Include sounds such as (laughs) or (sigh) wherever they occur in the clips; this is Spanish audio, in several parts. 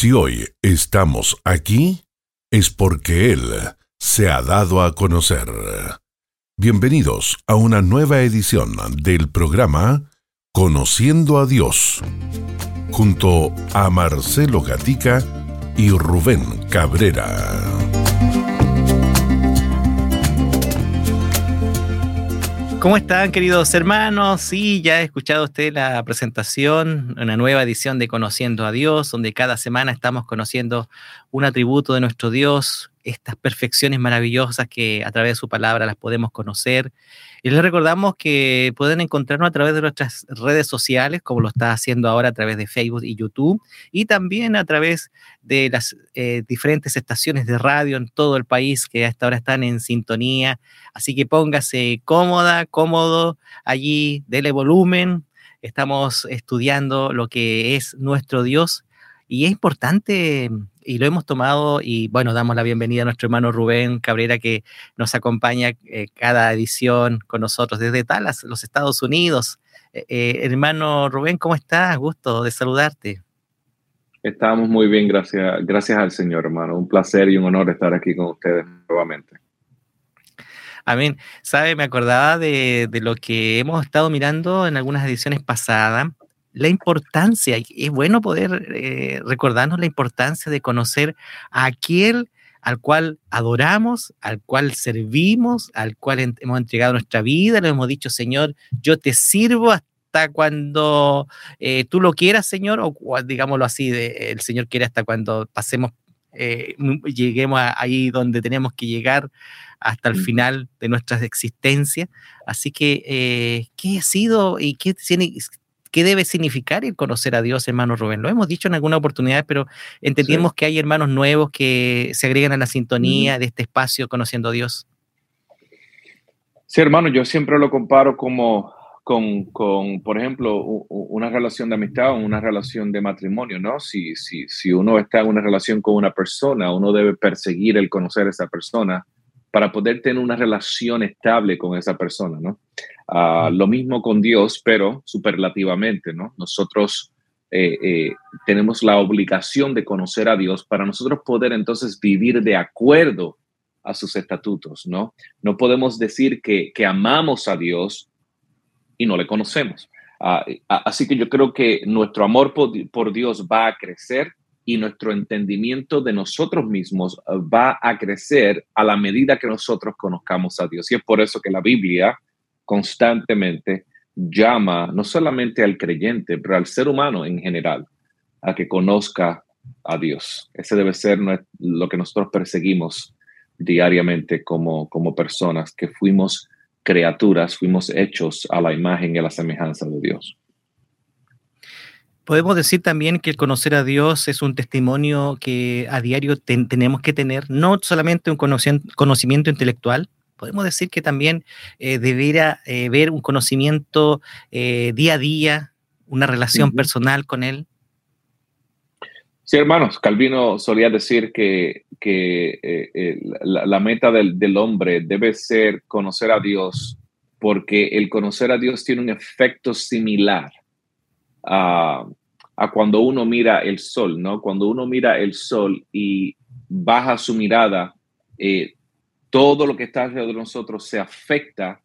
Si hoy estamos aquí, es porque Él se ha dado a conocer. Bienvenidos a una nueva edición del programa Conociendo a Dios, junto a Marcelo Gatica y Rubén Cabrera. ¿Cómo están, queridos hermanos? Sí, ya ha escuchado usted la presentación, una nueva edición de Conociendo a Dios, donde cada semana estamos conociendo un atributo de nuestro Dios, estas perfecciones maravillosas que a través de su palabra las podemos conocer. Y les recordamos que pueden encontrarnos a través de nuestras redes sociales, como lo está haciendo ahora a través de Facebook y YouTube, y también a través de las eh, diferentes estaciones de radio en todo el país que hasta ahora están en sintonía. Así que póngase cómoda, cómodo allí, dele volumen. Estamos estudiando lo que es nuestro Dios y es importante y lo hemos tomado y bueno, damos la bienvenida a nuestro hermano Rubén Cabrera que nos acompaña eh, cada edición con nosotros desde Dallas, los Estados Unidos. Eh, eh, hermano Rubén, ¿cómo estás? Gusto de saludarte. Estamos muy bien, gracias, gracias al Señor, hermano. Un placer y un honor estar aquí con ustedes nuevamente. Amén. Sabe, me acordaba de, de, lo que hemos estado mirando en algunas ediciones pasadas la importancia, y es bueno poder eh, recordarnos la importancia de conocer a aquel al cual adoramos, al cual servimos, al cual hemos entregado nuestra vida, le hemos dicho, Señor, yo te sirvo hasta cuando eh, tú lo quieras, Señor, o, digámoslo así, de, el Señor quiere hasta cuando pasemos, eh, lleguemos ahí donde tenemos que llegar hasta el final de nuestra existencia. Así que, ¿qué ha sido y qué tiene, ¿Qué debe significar el conocer a Dios, hermano Rubén? Lo hemos dicho en alguna oportunidad, pero entendemos que hay hermanos nuevos que se agregan a la sintonía de este espacio conociendo a Dios. Sí, hermano, yo siempre lo comparo como con, con, por ejemplo, una relación de amistad o una relación de matrimonio, ¿no? Si, si, si uno está en una relación con una persona, uno debe perseguir el conocer a esa persona para poder tener una relación estable con esa persona, ¿no? Ah, lo mismo con Dios, pero superlativamente, ¿no? Nosotros eh, eh, tenemos la obligación de conocer a Dios para nosotros poder entonces vivir de acuerdo a sus estatutos, ¿no? No podemos decir que, amamos a Dios y no le conocemos. Ah, así que yo creo que nuestro amor por Dios va a crecer y nuestro entendimiento de nosotros mismos va a crecer a la medida que nosotros conozcamos a Dios. Y es por eso que la Biblia constantemente llama no solamente al creyente, pero al ser humano en general a que conozca a Dios. Ese debe ser lo que nosotros perseguimos diariamente como, como personas, que fuimos criaturas, fuimos hechos a la imagen y a la semejanza de Dios. Podemos decir también que el conocer a Dios es un testimonio que a diario tenemos que tener, no solamente un conocimiento intelectual, podemos decir que también eh, debería eh, ver un conocimiento eh, día a día, una relación personal con Él. Sí, hermanos, Calvino solía decir que, la, meta del, del, hombre debe ser conocer a Dios, porque el conocer a Dios tiene un efecto similar a, a cuando uno mira el sol, ¿no? Cuando uno mira el sol y baja su mirada, eh, todo lo que está alrededor de nosotros se afecta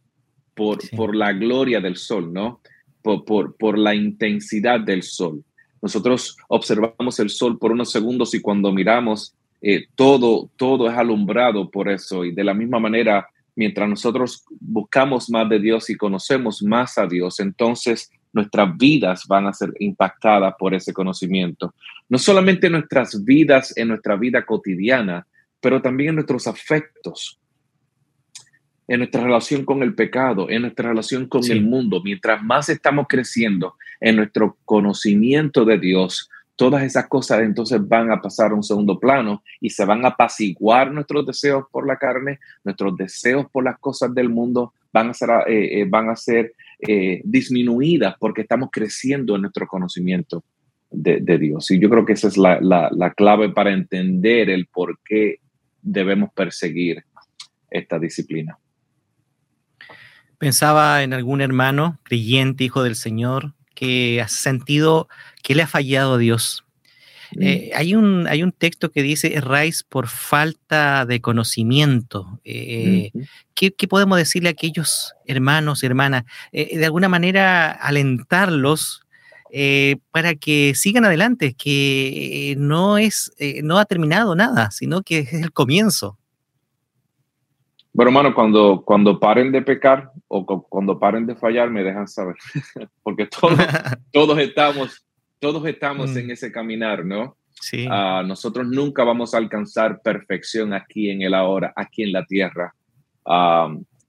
por, por la gloria del sol, ¿no? Por, por, por, la intensidad del sol. Nosotros observamos el sol por unos segundos y cuando miramos, eh, todo, todo es alumbrado por eso. Y de la misma manera, mientras nosotros buscamos más de Dios y conocemos más a Dios, entonces nuestras vidas van a ser impactadas por ese conocimiento. No solamente nuestras vidas en nuestra vida cotidiana, pero también en nuestros afectos, en nuestra relación con el pecado, en nuestra relación con el mundo. Mientras más estamos creciendo en nuestro conocimiento de Dios, todas esas cosas entonces van a pasar a un segundo plano y se van a apaciguar nuestros deseos por la carne, nuestros deseos por las cosas del mundo van a ser, eh, eh, van a ser eh, disminuidas porque estamos creciendo en nuestro conocimiento de, Dios. Y yo creo que esa es la, la, clave para entender el por qué debemos perseguir esta disciplina. Pensaba en algún hermano creyente, hijo del Señor, que ha sentido que le ha fallado a Dios. Eh, hay, un, hay un texto que dice, erráis por falta de conocimiento. Eh, ¿qué, podemos decirle a aquellos hermanos, hermanas? Eh, de alguna manera alentarlos para que sigan adelante, que no, es, no ha terminado nada, sino que es el comienzo. Bueno, hermano, cuando, cuando paren de pecar o cuando paren de fallar, me dejan saber, (laughs) porque todos, (laughs) todos estamos todos estamos en mm. ese caminar, ¿no? Sí. Ah, nosotros nunca vamos a alcanzar perfección aquí en el ahora, aquí en la tierra.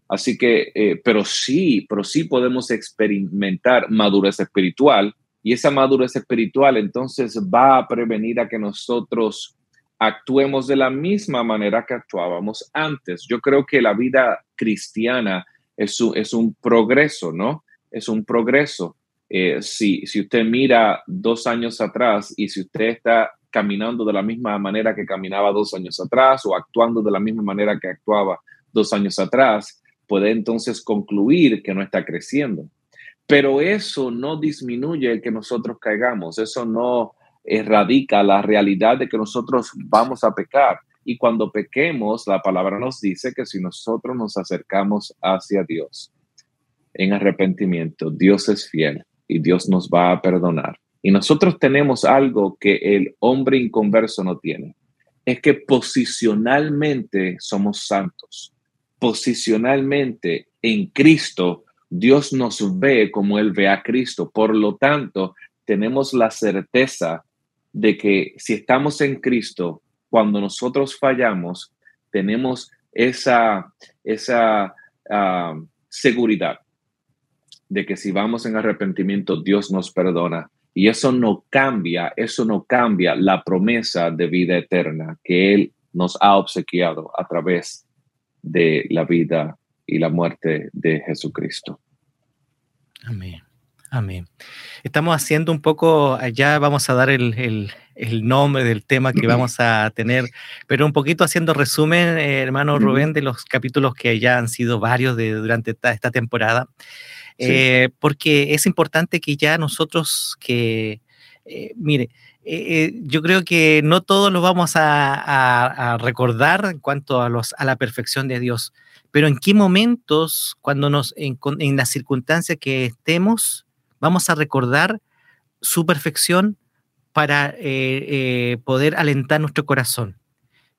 así que, eh, pero sí, pero sí podemos experimentar madurez espiritual y esa madurez espiritual entonces va a prevenir a que nosotros actuemos de la misma manera que actuábamos antes. Yo creo que la vida cristiana es es un progreso, ¿no? Es un progreso. Eh, si, si usted mira dos años atrás y si usted está caminando de la misma manera que caminaba dos años atrás o actuando de la misma manera que actuaba dos años atrás, puede entonces concluir que no está creciendo. Pero eso no disminuye el que nosotros caigamos, eso no erradica la realidad de que nosotros vamos a pecar. Y cuando pequemos, la palabra nos dice que si nosotros nos acercamos hacia Dios en arrepentimiento, Dios es fiel y Dios nos va a perdonar. Y nosotros tenemos algo que el hombre inconverso no tiene. Es que posicionalmente somos santos. Posicionalmente en Cristo, Dios nos ve como Él ve a Cristo. Por lo tanto, tenemos la certeza de que si estamos en Cristo, cuando nosotros fallamos, tenemos esa, esa ah, seguridad de que si vamos en arrepentimiento, Dios nos perdona. Y eso no cambia, eso no cambia la promesa de vida eterna que Él nos ha obsequiado a través de la vida y la muerte de Jesucristo. Amén. Amén. Estamos haciendo un poco, ya vamos a dar el, nombre del tema que vamos a tener, pero un poquito haciendo resumen, eh, hermano Rubén, de los capítulos que ya han sido varios de, durante esta temporada. Eh, porque es importante que ya nosotros que, eh, mire, eh, yo creo que no todos lo vamos a, recordar en cuanto a, los, a la perfección de Dios, pero en qué momentos, cuando nos, en, en las circunstancias que estemos, vamos a recordar su perfección para poder alentar nuestro corazón.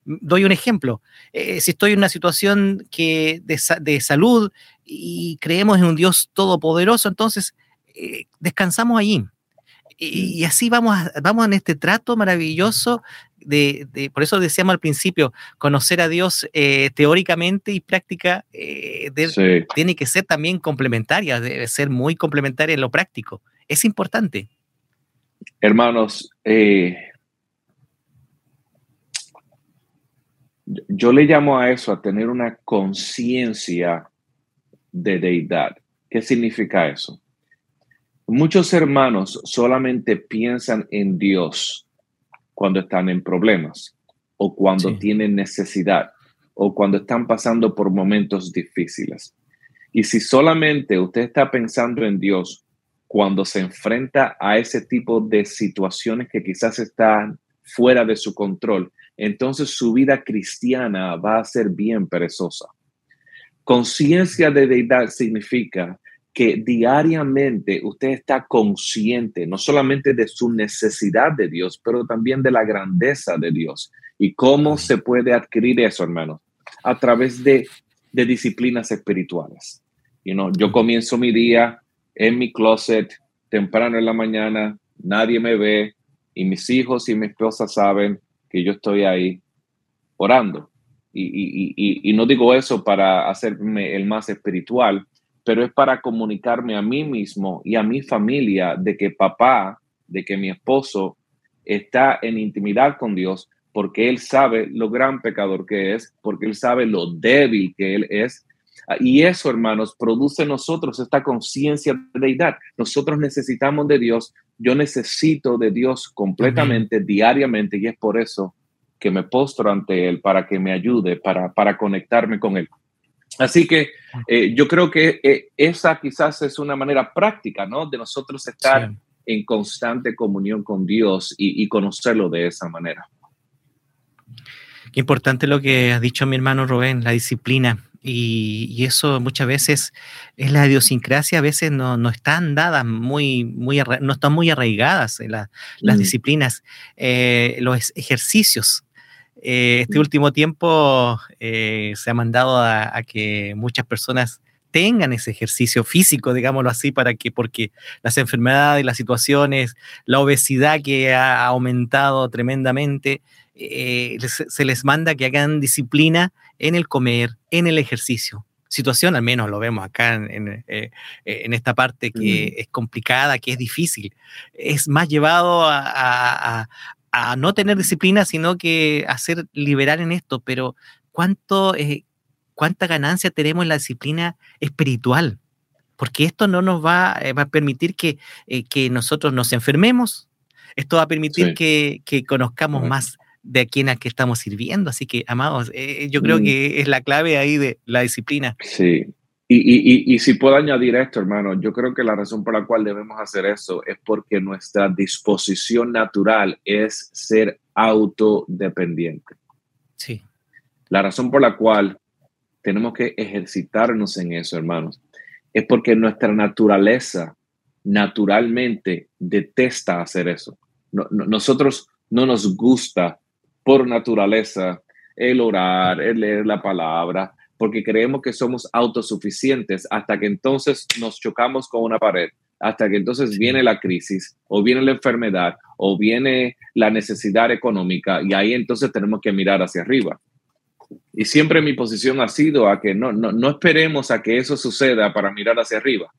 Doy un ejemplo. si estoy en una situación que de, salud y creemos en un Dios todopoderoso, entonces eh, descansamos allí. Y, así vamos, vamos en este trato maravilloso de, por eso decíamos al principio, conocer a Dios eh, teóricamente y práctica eh, tiene que ser también complementaria, debe ser muy complementaria en lo práctico. Es importante. Hermanos, yo le llamo a eso a tener una conciencia de deidad. ¿Qué significa eso? Muchos hermanos solamente piensan en Dios cuando están en problemas o cuando tienen necesidad o cuando están pasando por momentos difíciles. Y si solamente usted está pensando en Dios cuando se enfrenta a ese tipo de situaciones que quizás están fuera de su control, entonces su vida cristiana va a ser bien perezosa. Conciencia de deidad significa que diariamente usted está consciente no solamente de su necesidad de Dios, pero también de la grandeza de Dios. ¿Y cómo se puede adquirir eso, hermano? A través de, disciplinas espirituales. You know, yo comienzo mi día en mi closet temprano en la mañana, nadie me ve y mis hijos y mi esposa saben que yo estoy ahí orando. Y, no digo eso para hacerme el más espiritual, pero es para comunicarme a mí mismo y a mi familia de que papá, de que mi esposo está en intimidad con Dios, porque Él sabe lo gran pecador que es, porque Él sabe lo débil que Él es. Y eso, hermanos, produce en nosotros esta conciencia de deidad. Nosotros necesitamos de Dios. Yo necesito de Dios completamente, diariamente, y es por eso que me postro ante Él para que me ayude, para, para conectarme con Él. Así que eh, yo creo que eh, esa quizás es una manera práctica, ¿no? De nosotros estar en constante comunión con Dios y, conocerlo de esa manera. Qué importante lo que has dicho mi hermano Rubén, la disciplina. Y, eso muchas veces es la idiosincrasia, a veces no, no están dadas muy, muy, no están muy arraigadas las mm. disciplinas, eh, los ejercicios. Eh, este mm. último tiempo eh, se ha mandado a, que muchas personas tengan ese ejercicio físico, digámoslo así, para que, porque las enfermedades, las situaciones, la obesidad que ha aumentado tremendamente, se les manda que hagan disciplina en el comer, en el ejercicio. Situación, al menos lo vemos acá en, eh, esta parte que es complicada, que es difícil. Es más llevado a, no tener disciplina, sino que a ser liberal en esto. Pero ¿cuánto, eh, ¿cuánta ganancia tenemos en la disciplina espiritual? Porque esto no nos va, eh, a permitir que, que, nosotros nos enfermemos. Esto va a permitir que, conozcamos más de a quién a qué estamos sirviendo. Así que, amados, eh, yo creo mm. que es la clave ahí de la disciplina. Sí. Y, y, y, si puedo añadir esto, hermano, yo creo que la razón por la cual debemos hacer eso es porque nuestra disposición natural es ser autodependiente. Sí. La razón por la cual tenemos que ejercitarnos en eso, hermanos, es porque nuestra naturaleza naturalmente detesta hacer eso. nosotros no nos gusta por naturaleza el orar, el leer la palabra, porque creemos que somos autosuficientes hasta que entonces nos chocamos con una pared, hasta que entonces viene la crisis o viene la enfermedad o viene la necesidad económica y ahí entonces tenemos que mirar hacia arriba. Y siempre mi posición ha sido a que no, no, no esperemos a que eso suceda para mirar hacia arriba.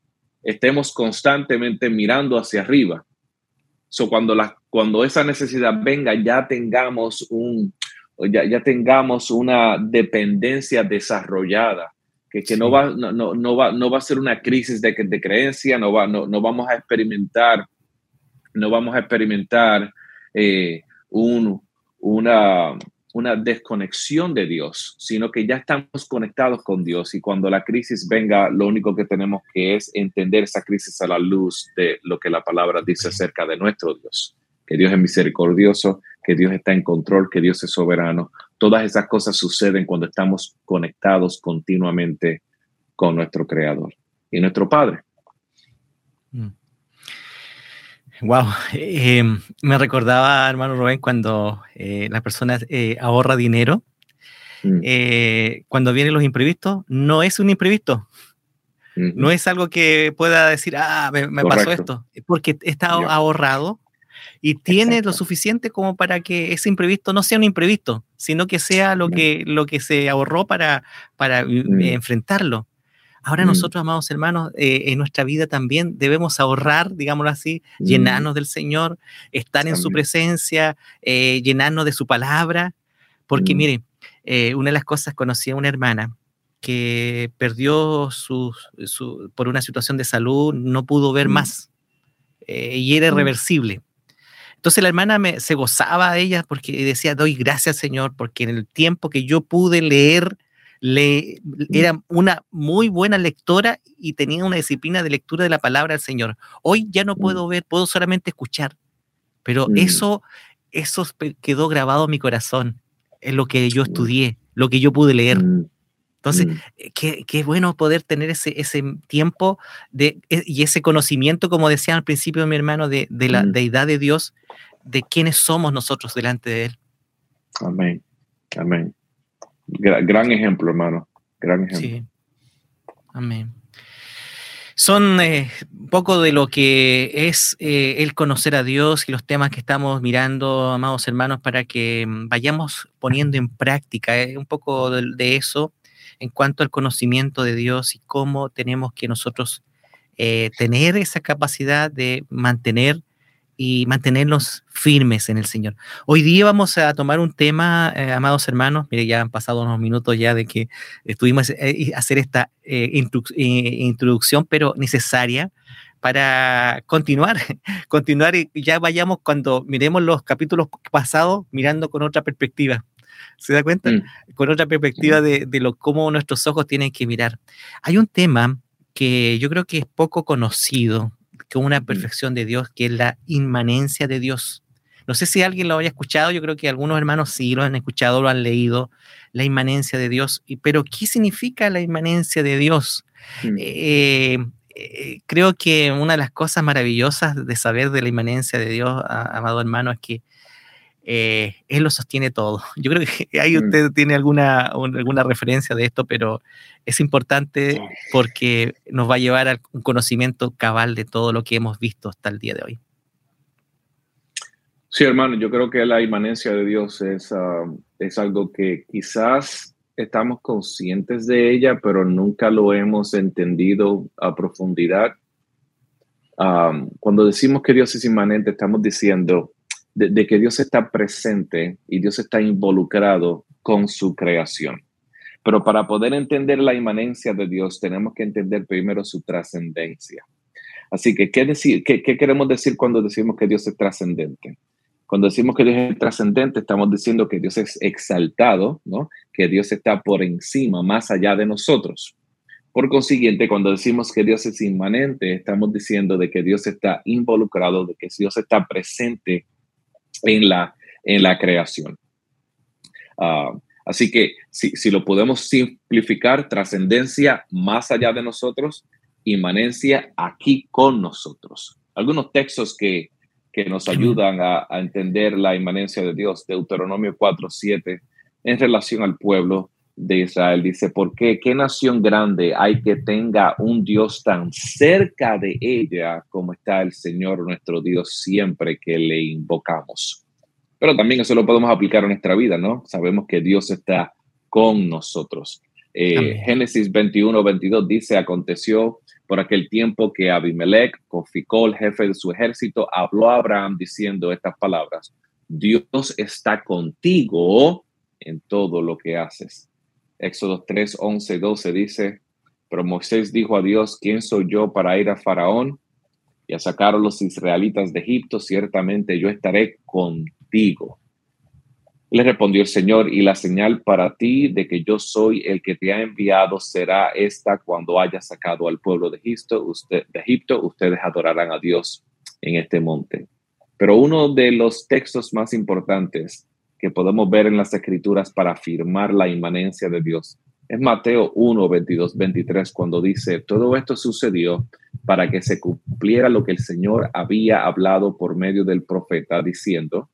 Estemos constantemente mirando hacia arriba So, cuando, la, cuando esa necesidad venga, ya tengamos, un, ya, ya tengamos una dependencia desarrollada, que, que no, va, no, no, no, va, no va a ser una crisis de, de creencia, no, va, no, no vamos a experimentar, no vamos a experimentar eh, un, una, una desconexión de Dios, sino que ya estamos conectados con Dios. Y cuando la crisis venga, lo único que tenemos que es entender esa crisis a la luz de lo que la palabra dice acerca de nuestro Dios, que Dios es misericordioso, que Dios está en control, que Dios es soberano. Todas esas cosas suceden cuando estamos conectados continuamente con nuestro Creador y nuestro Padre. Mm. Wow, em, me recordaba, hermano Rubén, cuando eh, la persona eh, ahorra dinero, mm. eh, cuando vienen los imprevistos, no es un imprevisto. No es algo que pueda decir, ah, me, pasó esto, porque está ahorrado y tiene lo suficiente como para que ese imprevisto no sea un imprevisto, sino que sea lo que, lo que se ahorró para, para mm. enfrentarlo. Ahora mm. nosotros, amados hermanos, eh, en nuestra vida también debemos ahorrar, digámoslo así, mm. llenarnos del Señor, estar en su presencia, eh, llenarnos de su palabra, porque mm. mire, eh, una de las cosas, conocí a una hermana que perdió su, por una situación de salud, no pudo ver más y era irreversible. Entonces la hermana me, se gozaba de ella porque decía, doy gracias Señor, porque en el tiempo que yo pude leer le, era una muy buena lectora y tenía una disciplina de lectura de la palabra del Señor. Hoy ya no puedo ver, puedo solamente escuchar, pero mm. eso, eso quedó grabado en mi corazón, en lo que yo estudié, lo que yo pude leer. Mm. Entonces, mm. eh, qué, qué, bueno poder tener ese, ese tiempo de, eh, y ese conocimiento, como decía al principio mi hermano, de, de la deidad de Dios, de quiénes somos nosotros delante de Él. Amén. Amén. Gran, ejemplo, hermano. Gran ejemplo. Sí. Amén. Son eh, un poco de lo que es eh, el conocer a Dios y los temas que estamos mirando, amados hermanos, para que mm, vayamos poniendo en práctica eh, un poco de, eso en cuanto al conocimiento de Dios y cómo tenemos que nosotros tener esa capacidad de mantener y mantenernos firmes en el Señor. Hoy día vamos a tomar un tema, eh, amados hermanos, mire, ya han pasado unos minutos ya de que estuvimos eh, hacer esta eh, introducción, pero necesaria para continuar, (laughs) continuar y ya vayamos cuando miremos los capítulos pasados mirando con otra perspectiva. ¿Se da cuenta? Mm. Con otra perspectiva de, de, lo cómo nuestros ojos tienen que mirar. Hay un tema que yo creo que es poco conocido con una perfección de Dios que es la inmanencia de Dios. No sé si alguien lo haya escuchado, yo creo que algunos hermanos sí lo han escuchado, lo han leído, la inmanencia de Dios. Pero, ¿qué significa la inmanencia de Dios? Mm. Eh, eh, creo que una de las cosas maravillosas de saber de la inmanencia de Dios, amado hermano, es que eh, Él lo sostiene todo. (laughs) Yo creo que ahí mm. usted tiene alguna, alguna referencia de esto, pero es importante porque nos va a llevar a un conocimiento cabal de todo lo que hemos visto hasta el día de hoy. Sí, hermano, yo creo que la inmanencia de Dios es, ah, es algo que quizás estamos conscientes de ella, pero nunca lo hemos entendido a profundidad. Ah, cuando decimos que Dios es inmanente, estamos diciendo de, que Dios está presente y Dios está involucrado con su creación. Pero para poder entender la inmanencia de Dios, tenemos que entender primero su trascendencia. Así que, ¿qué, decir, qué, queremos decir cuando decimos que Dios es trascendente? Cuando decimos que Dios es trascendente, estamos diciendo que Dios es exaltado, ¿no? que Dios está por encima, más allá de nosotros. Por consiguiente, cuando decimos que Dios es inmanente, estamos diciendo de que Dios está involucrado, de que Dios está presente en la, en la creación. Ah, así que si, si, lo podemos simplificar, trascendencia más allá de nosotros, inmanencia aquí con nosotros. Algunos textos que, que nos ayudan a, a, entender la inmanencia de Dios, Deuteronomio 4, 7, en relación al pueblo de Israel. Dice, ¿por qué? ¿Qué nación grande hay que tenga un Dios tan cerca de ella como está el Señor nuestro Dios siempre que le invocamos? Pero también eso lo podemos aplicar a nuestra vida, ¿no? Sabemos que Dios está con nosotros. Eh, Génesis 21, 22 dice, aconteció por aquel tiempo que Abimelech, el jefe de su ejército, habló a Abraham diciendo estas palabras, Dios está contigo en todo lo que haces. Éxodo 3, 11, 12 dice, pero Moisés dijo a Dios, ¿quién soy yo para ir a Faraón y a sacar los israelitas de Egipto? Ciertamente yo estaré contigo. Le respondió el Señor, y la señal para ti de que yo soy el que te ha enviado será esta cuando haya sacado al pueblo de Egipto, usted, de Egipto, ustedes adorarán a Dios en este monte. Pero uno de los textos más importantes que podemos ver en las escrituras para afirmar la inmanencia de Dios. Es Mateo 1, 22, 23, cuando dice, todo esto sucedió para que se cumpliera lo que el Señor había hablado por medio del profeta, diciendo,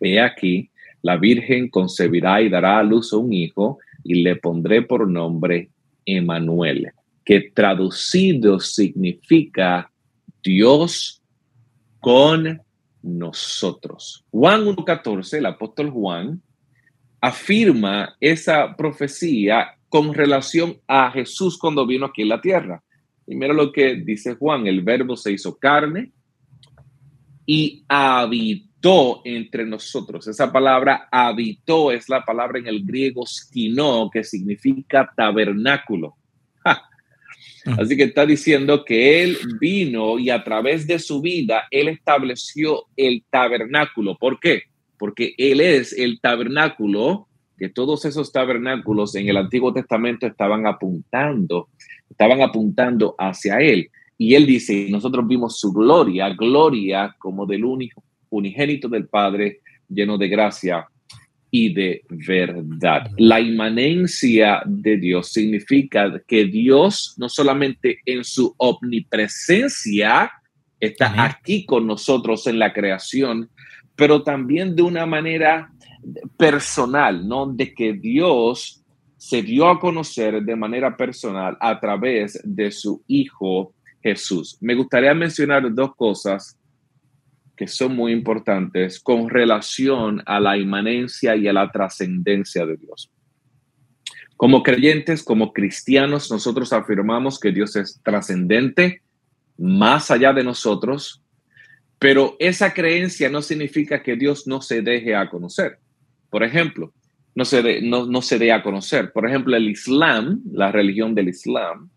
he aquí, la Virgen concebirá y dará a luz a un hijo y le pondré por nombre Emanuel, que traducido significa Dios con nosotros. Juan 1.14, el apóstol Juan, afirma esa profecía con relación a Jesús cuando vino aquí en la tierra. Y mira lo que dice Juan, el verbo se hizo carne y habitó entre nosotros. Esa palabra habitó es la palabra en el griego skino, que significa tabernáculo. Así que está diciendo que Él vino y a través de su vida, Él estableció el tabernáculo. ¿Por qué? Porque Él es el tabernáculo, que todos esos tabernáculos en el Antiguo Testamento estaban apuntando, estaban apuntando hacia Él. Y Él dice, nosotros vimos su gloria, gloria como del único, unigénito del Padre, lleno de gracia y de verdad. La inmanencia de Dios significa que Dios no solamente en su omnipresencia está aquí con nosotros en la creación, pero también de una manera personal, ¿no? De que Dios se dio a conocer de manera personal a través de su Hijo Jesús. Me gustaría mencionar dos cosas que son muy importantes con relación a la inmanencia y a la trascendencia de Dios. Como creyentes, como cristianos, nosotros afirmamos que Dios es trascendente, más allá de nosotros, pero esa creencia no significa que Dios no se deje a conocer. Por ejemplo, no se, no, se dé a conocer. Por ejemplo, el Islam, la religión del Islam,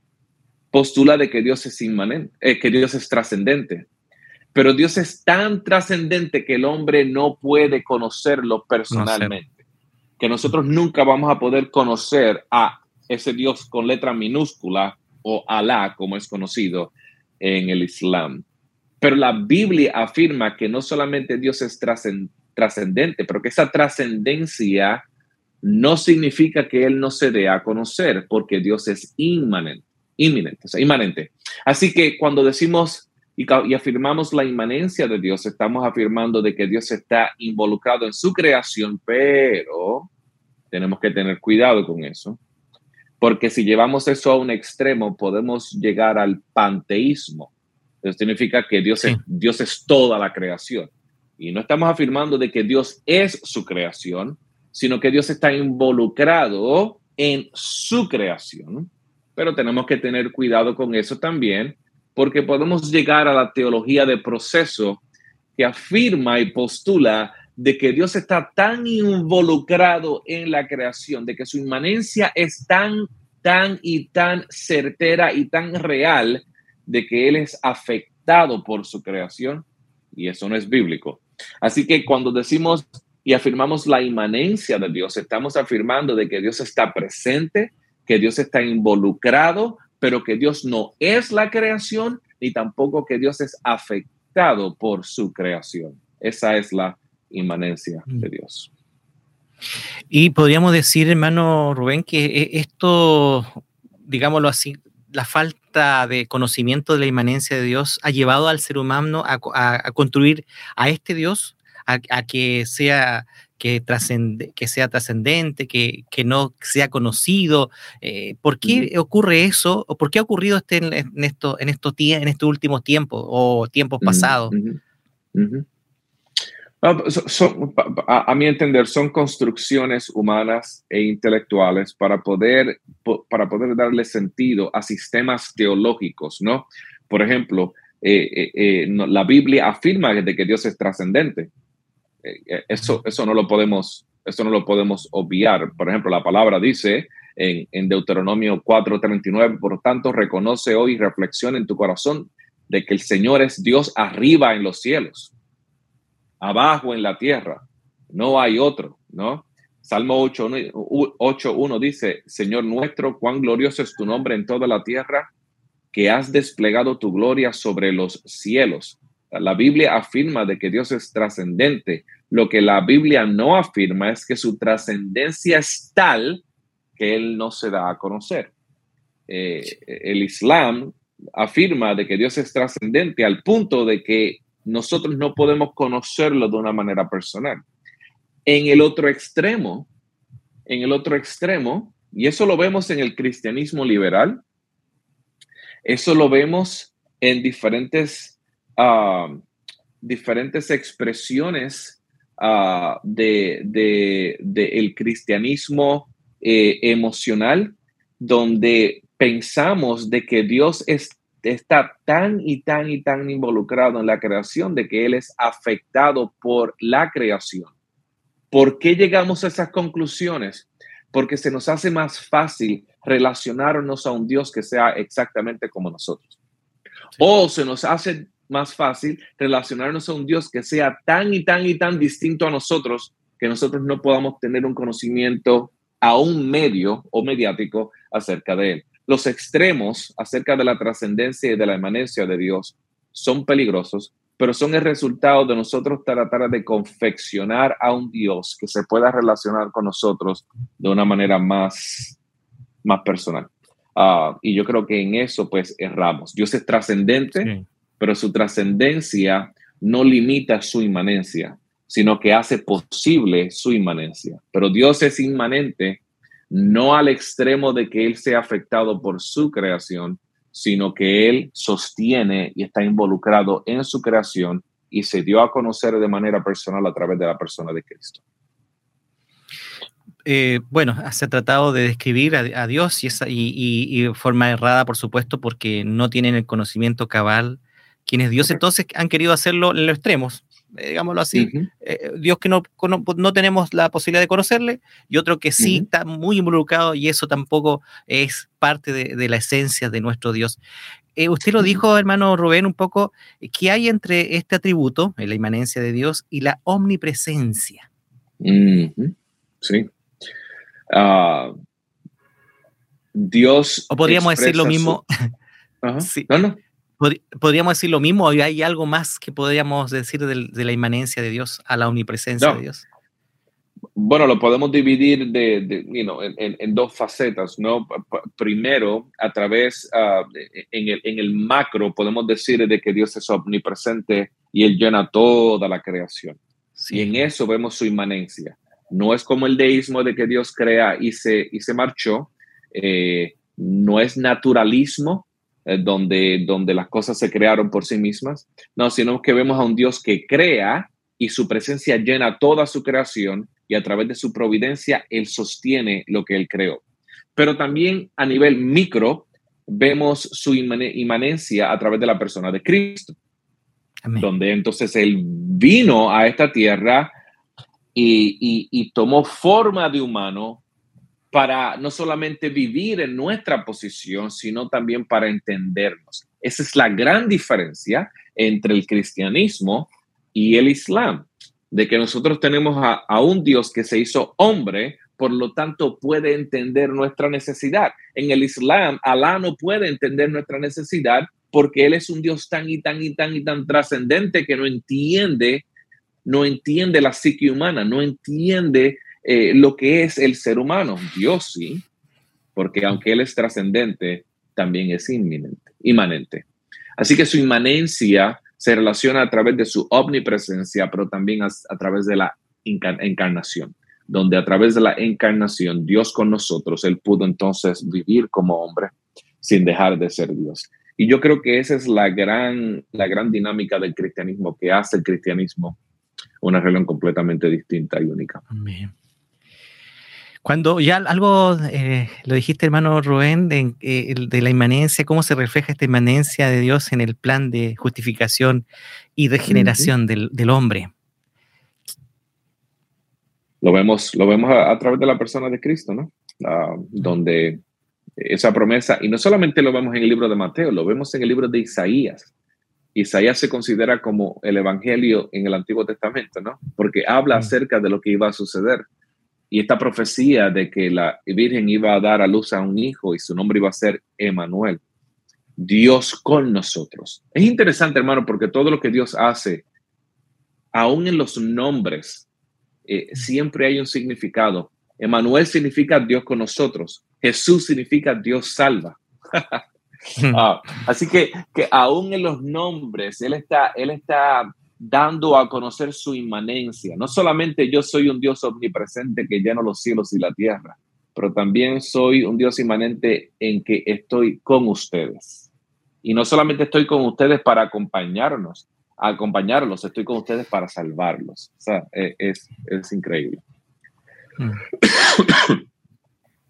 postula de que Dios es inmanente, eh, que Dios es trascendente. Pero Dios es tan trascendente que el hombre no puede conocerlo personalmente. Que nosotros nunca vamos a poder conocer a ese Dios con letra minúscula o Alá, como es conocido, en el Islam. Pero la Biblia afirma que no solamente Dios es trascendente, pero que esa trascendencia no significa que Él no se dé a conocer, porque Dios es inmanente, inminente, inmanente. Así que cuando decimos y, y, afirmamos la inmanencia de Dios, estamos afirmando de que Dios está involucrado en su creación, pero tenemos que tener cuidado con eso, porque si llevamos eso a un extremo, podemos llegar al panteísmo. Eso significa que Dios, es, Dios es toda la creación. Y no estamos afirmando de que Dios es su creación, sino que Dios está involucrado en su creación. Pero tenemos que tener cuidado con eso también, porque podemos llegar a la teología de proceso que afirma y postula de que Dios está tan involucrado en la creación, de que su inmanencia es tan, tan y tan certera y tan real, de que Él es afectado por su creación, y eso no es bíblico. Así que cuando decimos y afirmamos la inmanencia de Dios, estamos afirmando de que Dios está presente, que Dios está involucrado, pero que Dios no es la creación, ni tampoco que Dios es afectado por su creación. Esa es la inmanencia de mm. Dios. Y podríamos decir, hermano Rubén, que e, esto, digámoslo así, la falta de conocimiento de la inmanencia de Dios ha llevado al ser humano a, construir a este Dios, a, que sea que, que sea trascendente, que, que, no sea conocido. Eh, ¿Por qué ocurre eso? ¿O por qué ha ocurrido este en, esto, en, estos, en estos últimos tiempos o tiempos pasados? Ah, a, mi entender, son construcciones humanas e intelectuales para poder, para poder darle sentido a sistemas teológicos, ¿no? Por ejemplo, eh, eh, eh, la Biblia afirma de que Dios es trascendente. Eso, eso, no lo podemos, eso no lo podemos obviar. Por ejemplo, la palabra dice en, en Deuteronomio 4:39, por tanto, reconoce hoy y reflexiona en tu corazón de que el Señor es Dios arriba en los cielos abajo en la tierra. No hay otro, ¿no? Salmo 8.1 dice, Señor nuestro, cuán glorioso es tu nombre en toda la tierra, que has desplegado tu gloria sobre los cielos. La Biblia afirma de que Dios es trascendente. Lo que la Biblia no afirma es que su trascendencia es tal que Él no se da a conocer. Eh, el Islam afirma de que Dios es trascendente al punto de que nosotros no podemos conocerlo de una manera personal. En el otro extremo, en el otro extremo, y eso lo vemos en el cristianismo liberal, eso lo vemos en diferentes, ah, diferentes expresiones uh, de, el cristianismo eh, emocional, donde pensamos de que Dios es está tan y tan y tan involucrado en la creación de que Él es afectado por la creación. ¿Por qué llegamos a esas conclusiones? Porque se nos hace más fácil relacionarnos a un Dios que sea exactamente como nosotros. O se nos hace más fácil relacionarnos a un Dios que sea tan y tan y tan distinto a nosotros que nosotros no podamos tener un conocimiento a un medio o mediático acerca de él. Los extremos acerca de la trascendencia y de la emanencia de Dios son peligrosos, pero son el resultado de nosotros tratar de confeccionar a un Dios que se pueda relacionar con nosotros de una manera más, más personal. Ah, y yo creo que en eso pues erramos. Dios es trascendente, pero su trascendencia no limita su inmanencia, sino que hace posible su inmanencia. Pero Dios es inmanente no al extremo de que Él sea afectado por su creación, sino que Él sostiene y está involucrado en su creación y se dio a conocer de manera personal a través de la persona de Cristo. Eh, bueno, se ha tratado de describir a, Dios y, esa, forma errada, por supuesto, porque no tienen el conocimiento cabal quienes Dios entonces han querido hacerlo en los extremos, eh, digámoslo así, eh, Dios que no, no, tenemos la posibilidad de conocerle y otro que sí está muy involucrado y eso tampoco es parte de, la esencia de nuestro Dios. Eh, usted lo dijo, hermano Rubén, un poco, ¿qué hay entre este atributo, la inmanencia de Dios, y la omnipresencia? Sí. Ah, Dios. O podríamos decir lo mismo. (laughs) No, no. ¿Podríamos decir lo mismo? ¿Hay algo más que podríamos decir de, la inmanencia de Dios a la omnipresencia de Dios? Bueno, lo podemos dividir de, en, dos facetas, ¿no? Primero, a través, uh, en, el, en el macro, podemos decir de que Dios es omnipresente y Él llena toda la creación. Y en eso vemos su inmanencia. No es como el deísmo de que Dios crea y se, y se marchó. Eh, no es naturalismo, eh, donde, donde las cosas se crearon por sí mismas. No, sino que vemos a un Dios que crea y su presencia llena toda su creación y a través de su providencia Él sostiene lo que Él creó. Pero también a nivel micro vemos su inmanencia a través de la persona de Cristo, donde entonces Él vino a esta tierra y, tomó forma de humano para no solamente vivir en nuestra posición, sino también para entendernos. Esa es la gran diferencia entre el cristianismo y el islam, de que nosotros tenemos a, un Dios que se hizo hombre, por lo tanto puede entender nuestra necesidad. En el islam, Alá no puede entender nuestra necesidad porque Él es un Dios tan y tan y tan y tan trascendente que no entiende no entiende la psique humana, no entiende eh, lo que es el ser humano. Dios sí, porque aunque Él es trascendente, también es inminente, inmanente. Así que su inmanencia se relaciona a través de su omnipresencia, pero también a, través de la encarnación, donde a través de la encarnación, Dios con nosotros, Él pudo entonces vivir como hombre sin dejar de ser Dios. Y yo creo que esa es la gran, la gran dinámica del cristianismo, que hace el cristianismo una religión completamente distinta y única. Cuando ya algo eh, lo dijiste, hermano Rubén, de, eh, de, la inmanencia, cómo se refleja esta inmanencia de Dios en el plan de justificación y regeneración del, del, hombre. Lo vemos, lo vemos a, través de la persona de Cristo, ¿no? Ah, donde esa promesa, y no solamente lo vemos en el libro de Mateo, lo vemos en el libro de Isaías, Isaías se considera como el Evangelio en el Antiguo Testamento, ¿no? Porque habla mm. acerca de lo que iba a suceder. Y esta profecía de que la Virgen iba a dar a luz a un hijo y su nombre iba a ser Emanuel, Dios con nosotros. Es interesante, hermano, porque todo lo que Dios hace, aún en los nombres, eh, siempre hay un significado. Emanuel significa Dios con nosotros. Jesús significa Dios salva. (laughs) Ah, así que, que aún en los nombres, él está, él está dando a conocer su inmanencia. No solamente yo soy un Dios omnipresente que llena los cielos y la tierra, pero también soy un Dios inmanente en que estoy con ustedes. Y no solamente estoy con ustedes para acompañarnos, acompañarlos, estoy con ustedes para salvarlos. O sea, e, es, es increíble. Mm.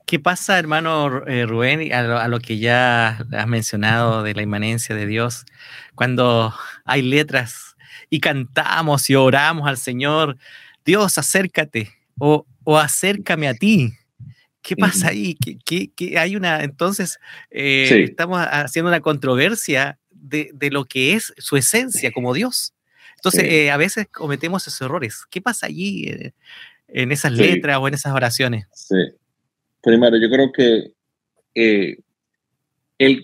¿Qué pasa, hermano eh, Rubén, a lo, que ya has mencionado de la inmanencia de Dios, cuando hay letras y cantamos y oramos al Señor, Dios, acércate o, acércame a ti? ¿Qué pasa ahí? ¿Qué, hay una, entonces, eh, estamos haciendo una controversia de, lo que es su esencia como Dios. Entonces, eh, a veces cometemos esos errores. ¿Qué pasa allí en esas letras o en esas oraciones? Sí. Primero, yo creo que, eh,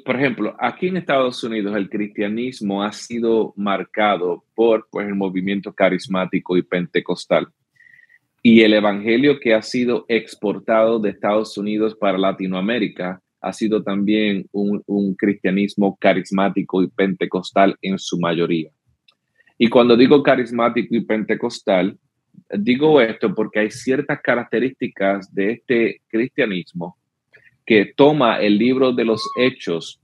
por ejemplo, aquí en Estados Unidos el cristianismo ha sido marcado por pues, el movimiento carismático y pentecostal. Y el evangelio que ha sido exportado de Estados Unidos para Latinoamérica ha sido también un cristianismo carismático y pentecostal en su mayoría. Y cuando digo carismático y pentecostal, digo esto porque hay ciertas características de este cristianismo que toma el libro de los hechos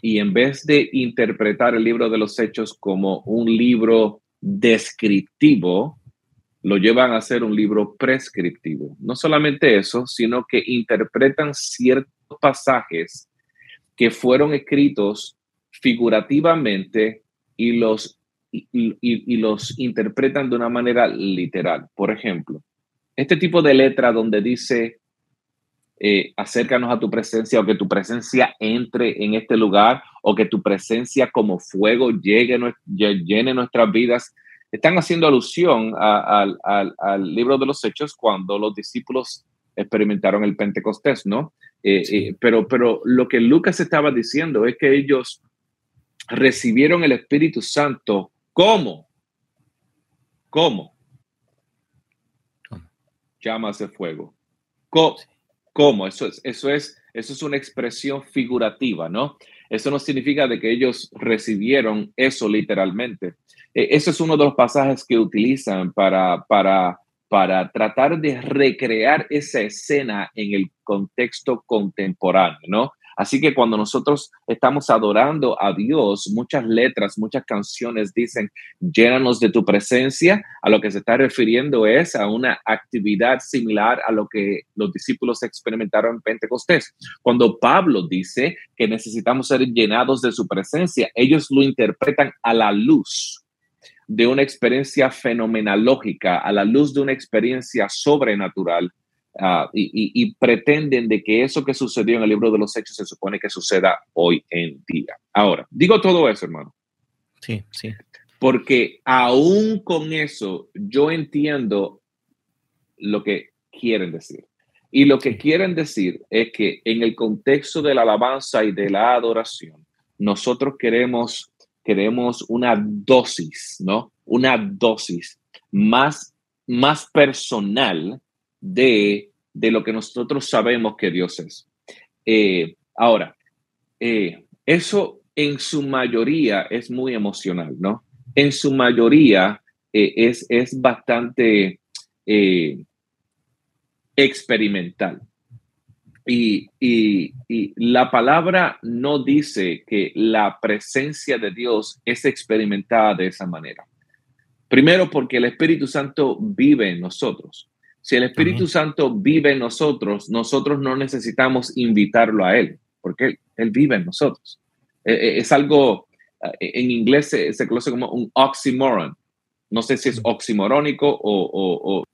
y en vez de interpretar el libro de los hechos como un libro descriptivo, lo llevan a ser un libro prescriptivo. No solamente eso, sino que interpretan ciertos pasajes que fueron escritos figurativamente y los y, los interpretan de una manera literal. Por ejemplo, este tipo de letra donde dice, eh, acércanos a tu presencia o que tu presencia entre en este lugar o que tu presencia como fuego llegue, llene nuestras vidas, están haciendo alusión al libro de los hechos cuando los discípulos experimentaron el Pentecostés, ¿no? Eh, eh, pero, pero lo que Lucas estaba diciendo es que ellos recibieron el Espíritu Santo. ¿Cómo? ¿Cómo? Llamas de fuego. ¿Cómo? Eso es, eso es, eso es una expresión figurativa, ¿no? Eso no significa de que ellos recibieron eso literalmente. E, ese es uno de los pasajes que utilizan para, para, para tratar de recrear esa escena en el contexto contemporáneo, ¿no? Así que cuando nosotros estamos adorando a Dios, muchas letras, muchas canciones dicen, llénanos de tu presencia. A lo que se está refiriendo es a una actividad similar a lo que los discípulos experimentaron en Pentecostés. Cuando Pablo dice que necesitamos ser llenados de su presencia, ellos lo interpretan a la luz de una experiencia fenomenológica, a la luz de una experiencia sobrenatural Ah, y, pretenden de que eso que sucedió en el libro de los hechos se supone que suceda hoy en día. Ahora, digo todo eso, hermano. Sí, sí. Porque aún con eso, yo entiendo lo que quieren decir. Y lo que quieren decir es que en el contexto de la alabanza y de la adoración, nosotros queremos, queremos una dosis, ¿no? Una dosis más, más personal de, lo que nosotros sabemos que Dios es. Eh, ahora, eh, eso en su mayoría es muy emocional, ¿no? En su mayoría eh, es, es bastante experimental. Y, y, la palabra no dice que la presencia de Dios es experimentada de esa manera. Primero porque el Espíritu Santo vive en nosotros. Si el Espíritu Santo vive en nosotros, nosotros no necesitamos invitarlo a Él, porque Él, vive en nosotros. E, e, es algo, eh, en inglés se, conoce como un oxymoron. No sé si es oximorónico o,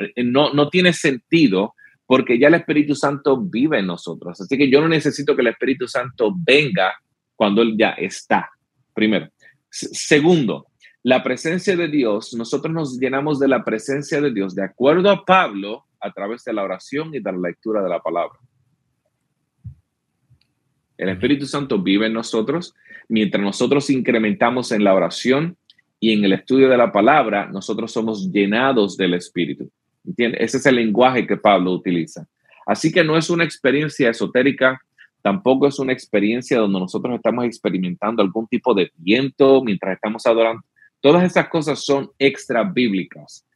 eh, no, no, tiene sentido porque ya el Espíritu Santo vive en nosotros. Así que yo no necesito que el Espíritu Santo venga cuando Él ya está, primero. segundo, la presencia de Dios, nosotros nos llenamos de la presencia de Dios, de acuerdo a Pablo, a través de la oración y de la lectura de la palabra. El Espíritu Santo vive en nosotros. Mientras nosotros incrementamos en la oración y en el estudio de la palabra, nosotros somos llenados del Espíritu. ¿Entiendes? Ese es el lenguaje que Pablo utiliza. Así que no es una experiencia esotérica, tampoco es una experiencia donde nosotros estamos experimentando algún tipo de viento mientras estamos adorando. Todas esas cosas son extra bíblicas.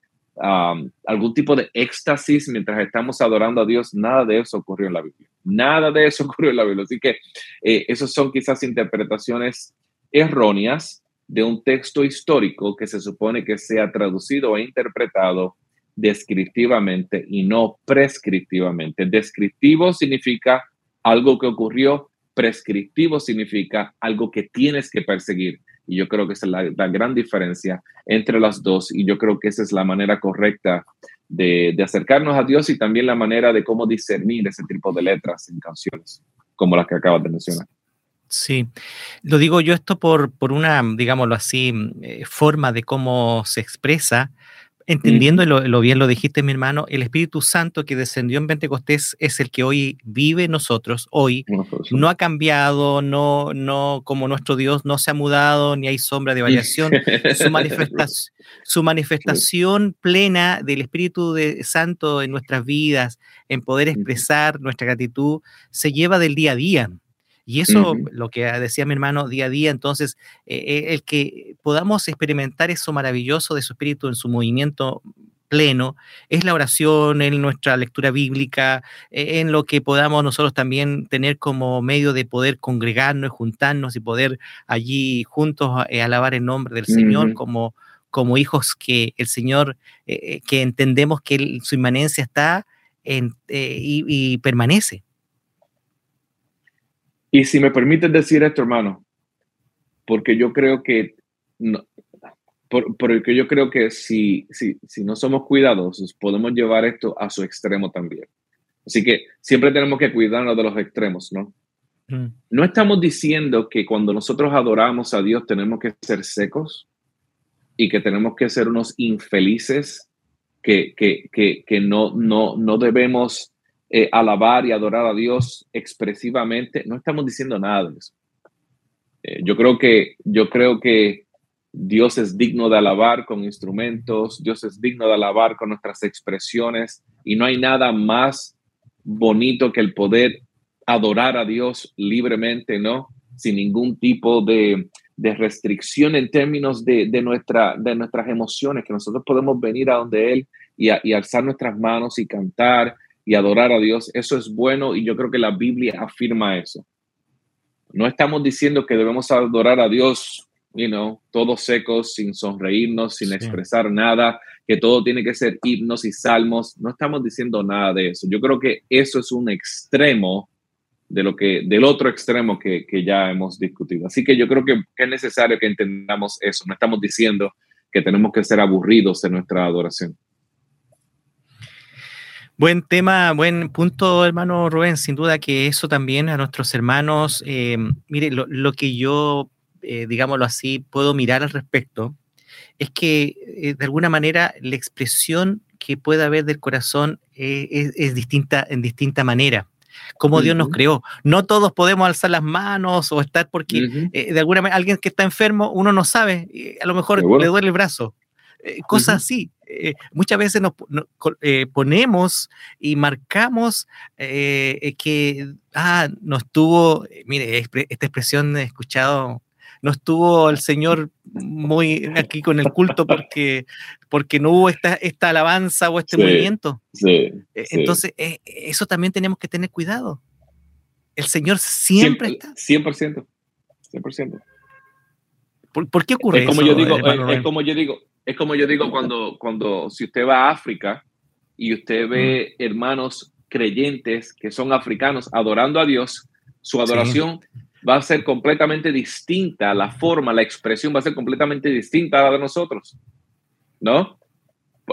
algún tipo de éxtasis mientras estamos adorando a Dios, nada de eso ocurrió en la Biblia. Nada de eso (laughs) ocurrió en la Biblia. Así que eh, esas son quizás interpretaciones erróneas de un texto histórico que se supone que sea traducido e interpretado descriptivamente y no prescriptivamente. Descriptivo significa algo que ocurrió, prescriptivo significa algo que tienes que perseguir. Y yo creo que esa es la, gran diferencia entre las dos. Y yo creo que esa es la manera correcta de, acercarnos a Dios y también la manera de cómo discernir ese tipo de letras en canciones, como las que acabas de mencionar. Sí, lo digo yo esto por, por una, digámoslo así, eh, forma de cómo se expresa entendiendo, lo, bien lo dijiste, mi hermano, el Espíritu Santo que descendió en Pentecostés es el que hoy vive nosotros, hoy no ha cambiado, no, no, como nuestro Dios no se ha mudado, ni hay sombra de variación. su, manifestación, (laughs) su manifestación plena del Espíritu de Santo en nuestras vidas, en poder expresar nuestra gratitud, se lleva del día a día. Y eso, lo que decía mi hermano día a día, entonces, eh, eh, el que podamos experimentar eso maravilloso de su espíritu en su movimiento pleno, es la oración, en nuestra lectura bíblica, e, en lo que podamos nosotros también tener como medio de poder congregarnos, juntarnos y poder allí juntos eh, alabar el nombre del Señor como, como hijos que el Señor, que entendemos que su inmanencia está en, y permanece. Y si me permites decir esto, hermano, porque yo creo que, no, porque yo creo que si, si, si no somos cuidadosos, podemos llevar esto a su extremo también. Así que siempre tenemos que cuidarnos de los extremos, ¿no? Mm. No estamos diciendo que cuando nosotros adoramos a Dios tenemos que ser secos y que tenemos que ser unos infelices, que, que, que, que no, no, no debemos eh, alabar y adorar a Dios expresivamente, no estamos diciendo nada de eso. Eh, yo creo que, yo creo que Dios es digno de alabar con instrumentos, Dios es digno de alabar con nuestras expresiones y no hay nada más bonito que el poder adorar a Dios libremente, ¿no? Sin ningún tipo de, restricción en términos de, nuestra, de nuestras emociones, que nosotros podemos venir a donde Él y alzar nuestras manos y cantar y adorar a Dios. Eso es bueno y yo creo que la Biblia afirma eso. No estamos diciendo que debemos adorar a Dios, you know, todos secos, sin sonreírnos, sin expresar nada, que todo tiene que ser himnos y salmos. No estamos diciendo nada de eso. Yo creo que eso es un extremo de lo que, del otro extremo que, que ya hemos discutido. Así que yo creo que, que, es necesario que entendamos eso. No estamos diciendo que tenemos que ser aburridos en nuestra adoración. Buen tema, buen punto, hermano Rubén. Sin duda que eso también a nuestros hermanos, eh, mire, lo, que yo, eh, digámoslo así, puedo mirar al respecto, es que eh, de alguna manera la expresión que pueda haber del corazón es, distinta en distinta manera como Dios nos creó. No todos podemos alzar las manos o estar porque de alguna manera alguien que está enfermo, uno no sabe, a lo mejor le duele el brazo, cosas así. Eh, muchas veces nos, eh, ponemos y marcamos eh, que, ah, no estuvo, mire, esta expresión he escuchado, no estuvo el Señor muy aquí con el culto porque, porque no hubo esta, esta alabanza o este movimiento. Entonces, eso también tenemos que tener cuidado. El Señor siempre, está. 100%. 100%. ¿Por, qué ocurre como Yo digo, es como yo digo, es como yo digo cuando, cuando si usted va a África y usted ve hermanos creyentes que son africanos adorando a Dios, su adoración va a ser completamente distinta, la forma, la expresión va a ser completamente distinta a la de nosotros, ¿no?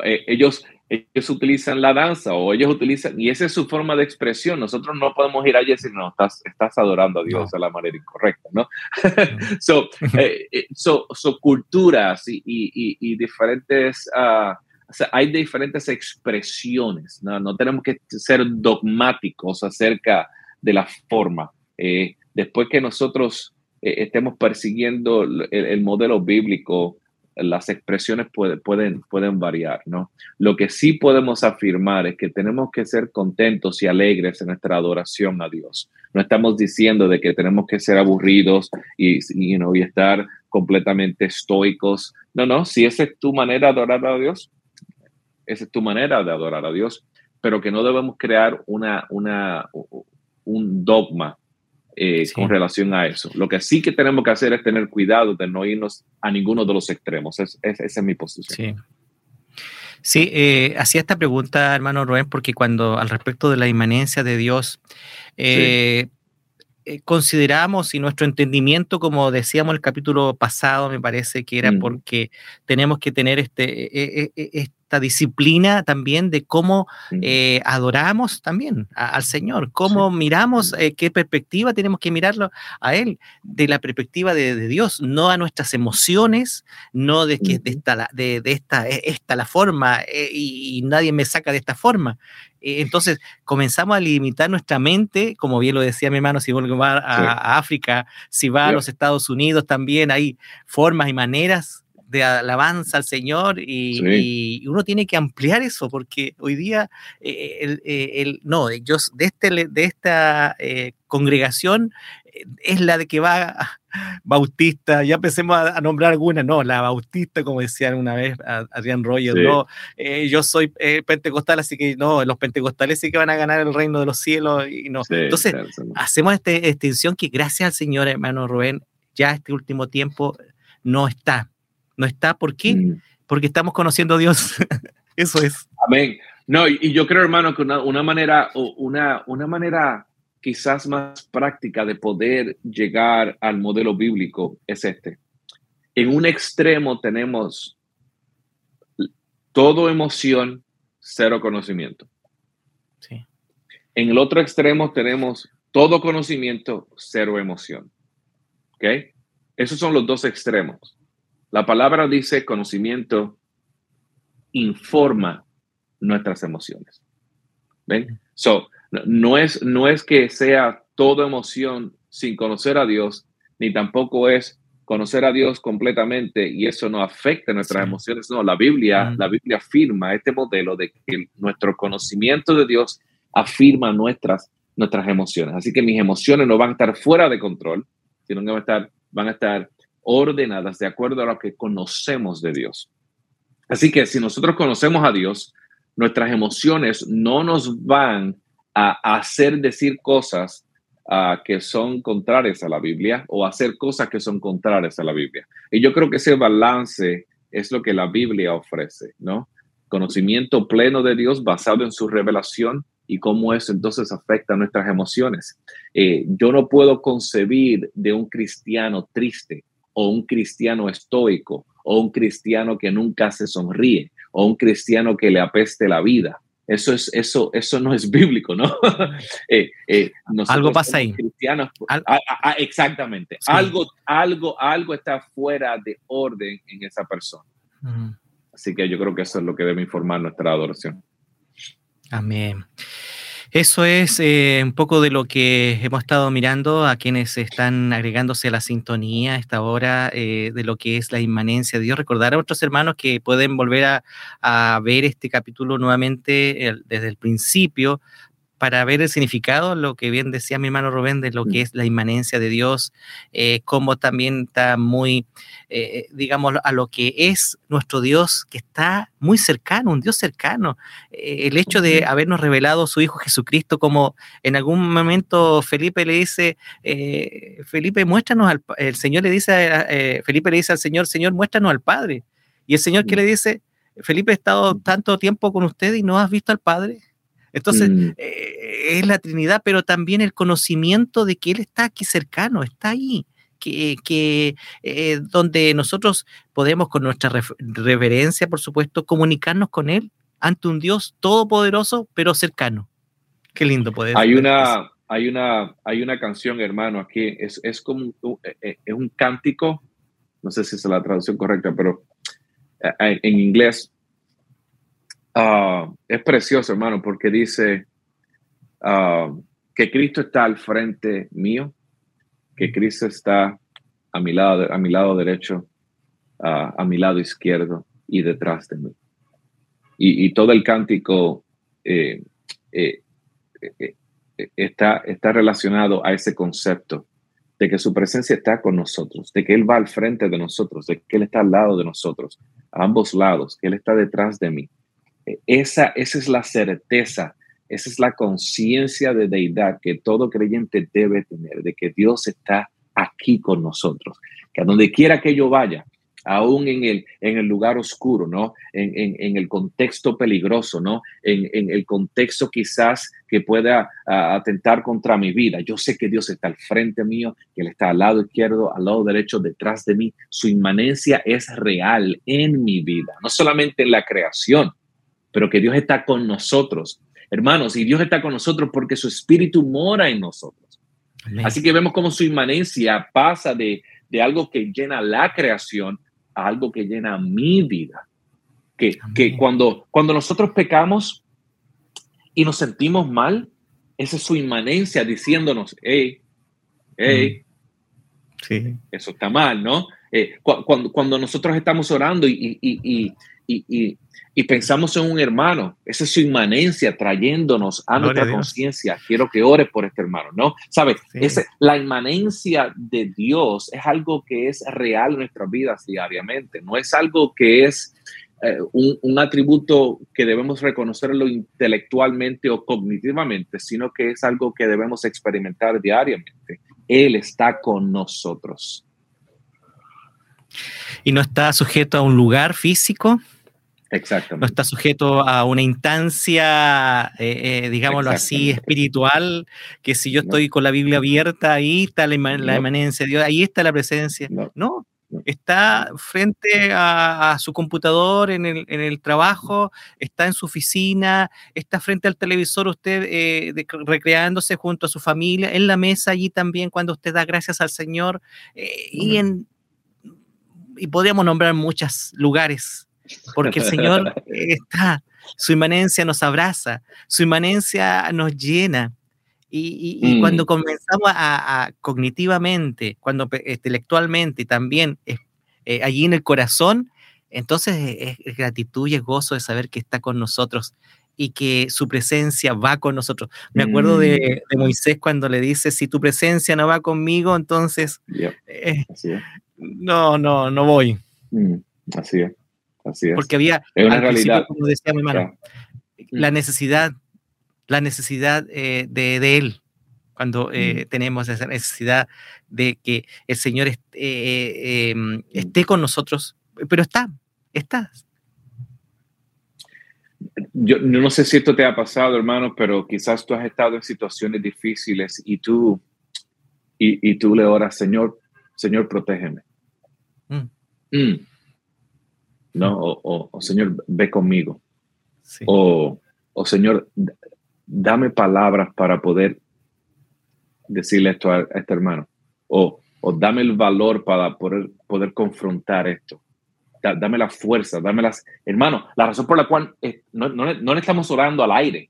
Eh, ellos, ellos utilizan la danza o ellos utilizan, y esa es su forma de expresión. Nosotros no podemos ir allí y decir, no, estás, estás adorando a Dios de la manera incorrecta, ¿no? (laughs) so, eh, eh, so, so, culturas y, y, y diferentes, uh, o sea, hay diferentes expresiones, ¿no? No tenemos que ser dogmáticos acerca de la forma. Eh, después que nosotros estemos persiguiendo el, el modelo bíblico, las expresiones pueden, pueden variar, ¿no? Lo que sí podemos afirmar es que tenemos que ser contentos y alegres en nuestra adoración a Dios. No estamos diciendo de que tenemos que ser aburridos y, y, y estar completamente estoicos. No, no, si esa es tu manera de adorar a Dios, esa es tu manera de adorar a Dios, pero que no debemos crear una, una, un dogma eh, con relación a eso. Lo que sí que tenemos que hacer es tener cuidado de no irnos a ninguno de los extremos. esa es mi posición. Sí. Sí, eh, hacía esta pregunta, hermano Rubén, porque cuando al respecto de la inmanencia de Dios, eh, consideramos y nuestro entendimiento, como decíamos el capítulo pasado, me parece que era mm. porque tenemos que tener este, esta disciplina también de cómo eh, adoramos también al Señor, cómo miramos, eh, qué perspectiva tenemos que mirarlo a Él, de la perspectiva de, Dios, no a nuestras emociones, no de que de esta, de, esta, e, esta la forma eh, y, nadie me saca de esta forma. Entonces comenzamos a limitar nuestra mente, como bien lo decía mi hermano, si va a, a África, si va a los Estados Unidos también, hay formas y maneras de alabanza al Señor y, uno tiene que ampliar eso porque hoy día eh, el, eh, el, no, yo de, este, de esta eh, congregación es la de que va (laughs) Bautista, ya empecemos a, nombrar algunas, no, la Bautista, como decían una vez Adrián Rogers, no, yo soy pentecostal, así que no, los pentecostales sí que van a ganar el reino de los cielos, y no. Entonces, hacemos esta extensión que gracias al Señor, hermano Rubén, ya este último tiempo no está, no está. ¿Por qué? Mm. Porque estamos conociendo a Dios. (laughs) Eso es. Amén. No, y, yo creo, hermano, que una, una, manera, una, una manera quizás más práctica de poder llegar al modelo bíblico es este. En un extremo tenemos todo emoción, cero conocimiento. Sí. En el otro extremo tenemos todo conocimiento, cero emoción. ¿Ok? Esos son los dos extremos. La palabra dice conocimiento informa nuestras emociones. ¿Ven? So, no es, no es que sea toda emoción sin conocer a Dios, ni tampoco es conocer a Dios completamente y eso no afecta nuestras emociones. No, la Biblia, la Biblia afirma este modelo de que nuestro conocimiento de Dios afirma nuestras, nuestras emociones. Así que mis emociones no van a estar fuera de control, sino que van a estar, van a estar ordenadas de acuerdo a lo que conocemos de Dios. Así que si nosotros conocemos a Dios, nuestras emociones no nos van a hacer decir cosas que son contrarias a la Biblia o hacer cosas que son contrarias a la Biblia. Y yo creo que ese balance es lo que la Biblia ofrece, ¿no? Conocimiento pleno de Dios basado en su revelación y cómo eso entonces afecta nuestras emociones. Eh, yo no puedo concebir de un cristiano triste o un cristiano estoico o un cristiano que nunca se sonríe o un cristiano que le apeste la vida eso, es, eso, eso no es bíblico, ¿no? (laughs) Eh, eh, algo pasa ahí. Cristianos, ah, ah, ah, exactamente. Algo, algo, algo está fuera de orden en esa persona. Así que yo creo que eso es lo que debe informar nuestra adoración. Amén. Eso es eh, un poco de lo que hemos estado mirando a quienes están agregándose a la sintonía a esta hora eh, de lo que es la inmanencia de Dios. Recordar a otros hermanos que pueden volver a, ver este capítulo nuevamente desde el principio para ver el significado, lo que bien decía mi hermano Rubén, de lo que es la inmanencia de Dios, eh, como también está muy, eh, digamos, a lo que es nuestro Dios, que está muy cercano, un Dios cercano. Eh, el hecho de habernos revelado su Hijo Jesucristo, como en algún momento Felipe le dice, Felipe, muéstranos al, el Señor le dice, Felipe le dice al Señor, Señor, muéstranos al Padre. Y el Señor que le dice, Felipe, he estado tanto tiempo con usted y no has visto al Padre. Entonces, mm. eh, es la Trinidad, pero también el conocimiento de que Él está aquí cercano, está ahí, que, eh, donde nosotros podemos con nuestra reverencia, por supuesto, comunicarnos con Él ante un Dios todopoderoso, pero cercano. Qué lindo poder. Hay una, hay una, hay una canción, hermano, aquí, es, es como eh, es un cántico, no sé si es la traducción correcta, pero en inglés Ah, es precioso, hermano, porque dice ah, que Cristo está al frente mío, que Cristo está a mi lado, a mi lado derecho, ah, a mi lado izquierdo y detrás de mí. Y, todo el cántico eh, eh, eh, está, está relacionado a ese concepto de que su presencia está con nosotros, de que Él va al frente de nosotros, de que Él está al lado de nosotros, a ambos lados, que Él está detrás de mí esa, esa es la certeza, esa es la conciencia de deidad que todo creyente debe tener, de que Dios está aquí con nosotros, que a donde quiera que yo vaya, aún en el, en el lugar oscuro, ¿no? En, el contexto peligroso, ¿no? En, el contexto quizás que pueda atentar contra mi vida. Yo sé que Dios está al frente mío, que Él está al lado izquierdo, al lado derecho, detrás de mí. Su inmanencia es real en mi vida, no solamente en la creación, pero que Dios está con nosotros. Hermanos, y Dios está con nosotros porque su espíritu mora en nosotros. Así que vemos cómo su inmanencia pasa de, de, algo que llena la creación a algo que llena mi vida. Que, que cuando, cuando nosotros pecamos y nos sentimos mal, esa es su inmanencia diciéndonos, hey, hey, sí. eso está mal, ¿no? Eh, cuando, cuando nosotros estamos orando y, y, y, y pensamos en un hermano, esa es su inmanencia trayéndonos a nuestra conciencia. Quiero que ores por este hermano, ¿no? ¿Sabes? la inmanencia de Dios es algo que es real en nuestras vidas diariamente, no es algo que es eh, un, un, atributo que debemos reconocerlo intelectualmente o cognitivamente, sino que es algo que debemos experimentar diariamente. Él está con nosotros. Y no está sujeto a un lugar físico, Exacto. No está sujeto a una instancia, eh, eh, digámoslo así, espiritual, que si yo estoy con la Biblia abierta, ahí está la, emanencia de Dios, ahí está la presencia. No, está frente a, su computador en el, trabajo, está en su oficina, está frente al televisor usted eh, recreándose junto a su familia, en la mesa allí también cuando usted da gracias al Señor y en y podríamos nombrar muchos lugares porque el Señor (laughs) está, su inmanencia nos abraza, su inmanencia nos llena. Y, cuando mm. comenzamos a, cognitivamente, cuando intelectualmente y también eh, allí en el corazón, entonces es, gratitud y es gozo de saber que está con nosotros y que su presencia va con nosotros. Me acuerdo de, mm. Moisés cuando le dice, si tu presencia no va conmigo, entonces eh, no, no, no voy. Mm, así es, así es. Porque había, una realidad. como decía mi hermano, la necesidad la necesidad eh, de, Él, cuando eh, mm. tenemos esa necesidad de que el Señor eh, em, esté con nosotros, pero está, está. Yo no sé si esto te ha pasado, hermano, pero quizás tú has estado en situaciones difíciles y tú, y, tú le oras, Señor, Señor, protégeme. Mm. Mm. No, o, Señor, ve conmigo. O, o Señor, dame palabras para poder decirle esto a, este hermano. O, o, dame el valor para poder, poder confrontar esto. dame la fuerza, dame las... Hermano, la razón por la cual eh, no, no, no, le estamos orando al aire.